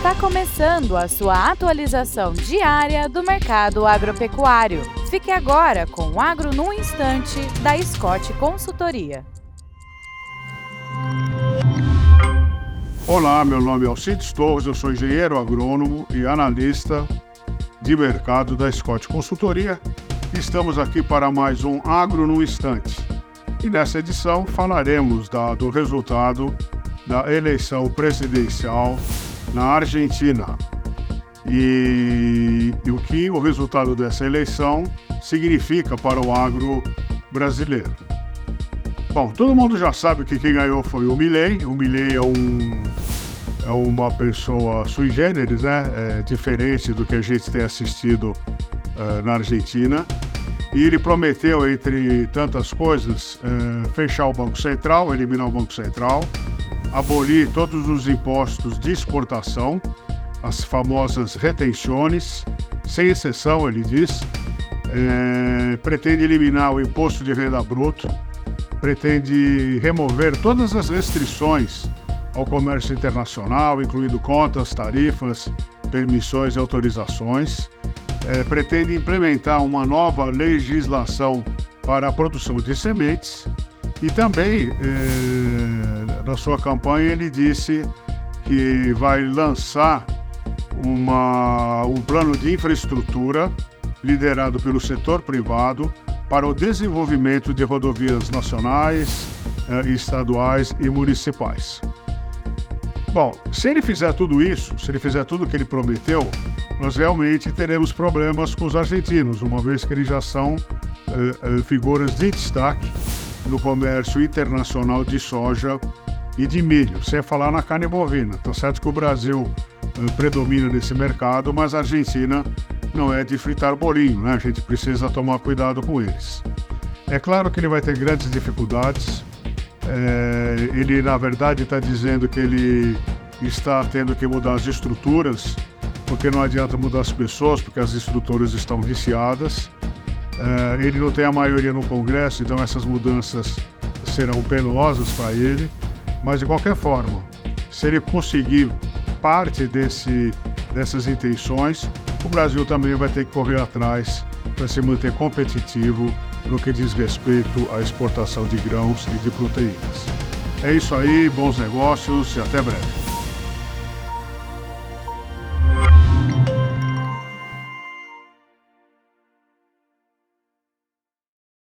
Está começando a sua atualização diária do mercado agropecuário. Fique agora com o Agro no Instante, da Scott Consultoria. Olá, meu nome é Alcides Torres, eu sou engenheiro agrônomo e analista de mercado da Scott Consultoria. Estamos aqui para mais um Agro no Instante. E nessa edição falaremos da, do resultado da eleição presidencial na Argentina. E, e, o que o resultado dessa eleição significa para o agro brasileiro. Bom, todo mundo já sabe que quem ganhou foi o Milley. O Milley é, um, é uma pessoa sui generis, né? É diferente do que a gente tem assistido uh, na Argentina. E ele prometeu, entre tantas coisas, uh, fechar o Banco Central, eliminar o Banco Central, abolir todos os impostos de exportação, as famosas retenções, sem exceção, ele diz. É, pretende eliminar o imposto de renda bruto, pretende remover todas as restrições ao comércio internacional, incluindo contas, tarifas, permissões e autorizações. É, pretende implementar uma nova legislação para a produção de sementes e também, eh, na sua campanha, ele disse que vai lançar uma, um plano de infraestrutura liderado pelo setor privado para o desenvolvimento de rodovias nacionais, eh, estaduais e municipais. Bom, se ele fizer tudo isso, se ele fizer tudo o que ele prometeu, nós realmente teremos problemas com os argentinos, uma vez que eles já são eh, eh figuras de destaque no comércio internacional de soja e de milho, sem falar na carne bovina. Tá certo que o Brasil uh, predomina nesse mercado, mas a Argentina não é de fritar bolinho, né? A gente precisa tomar cuidado com eles. É claro que ele vai ter grandes dificuldades. É, ele, na verdade, está dizendo que ele está tendo que mudar as estruturas, porque não adianta mudar as pessoas, porque as estruturas estão viciadas. Uh, ele não tem a maioria no Congresso, então essas mudanças serão penosas para ele. Mas de qualquer forma, se ele conseguir parte desse, dessas intenções, o Brasil também vai ter que correr atrás para se manter competitivo no que diz respeito à exportação de grãos e de proteínas. É isso aí, bons negócios e até breve.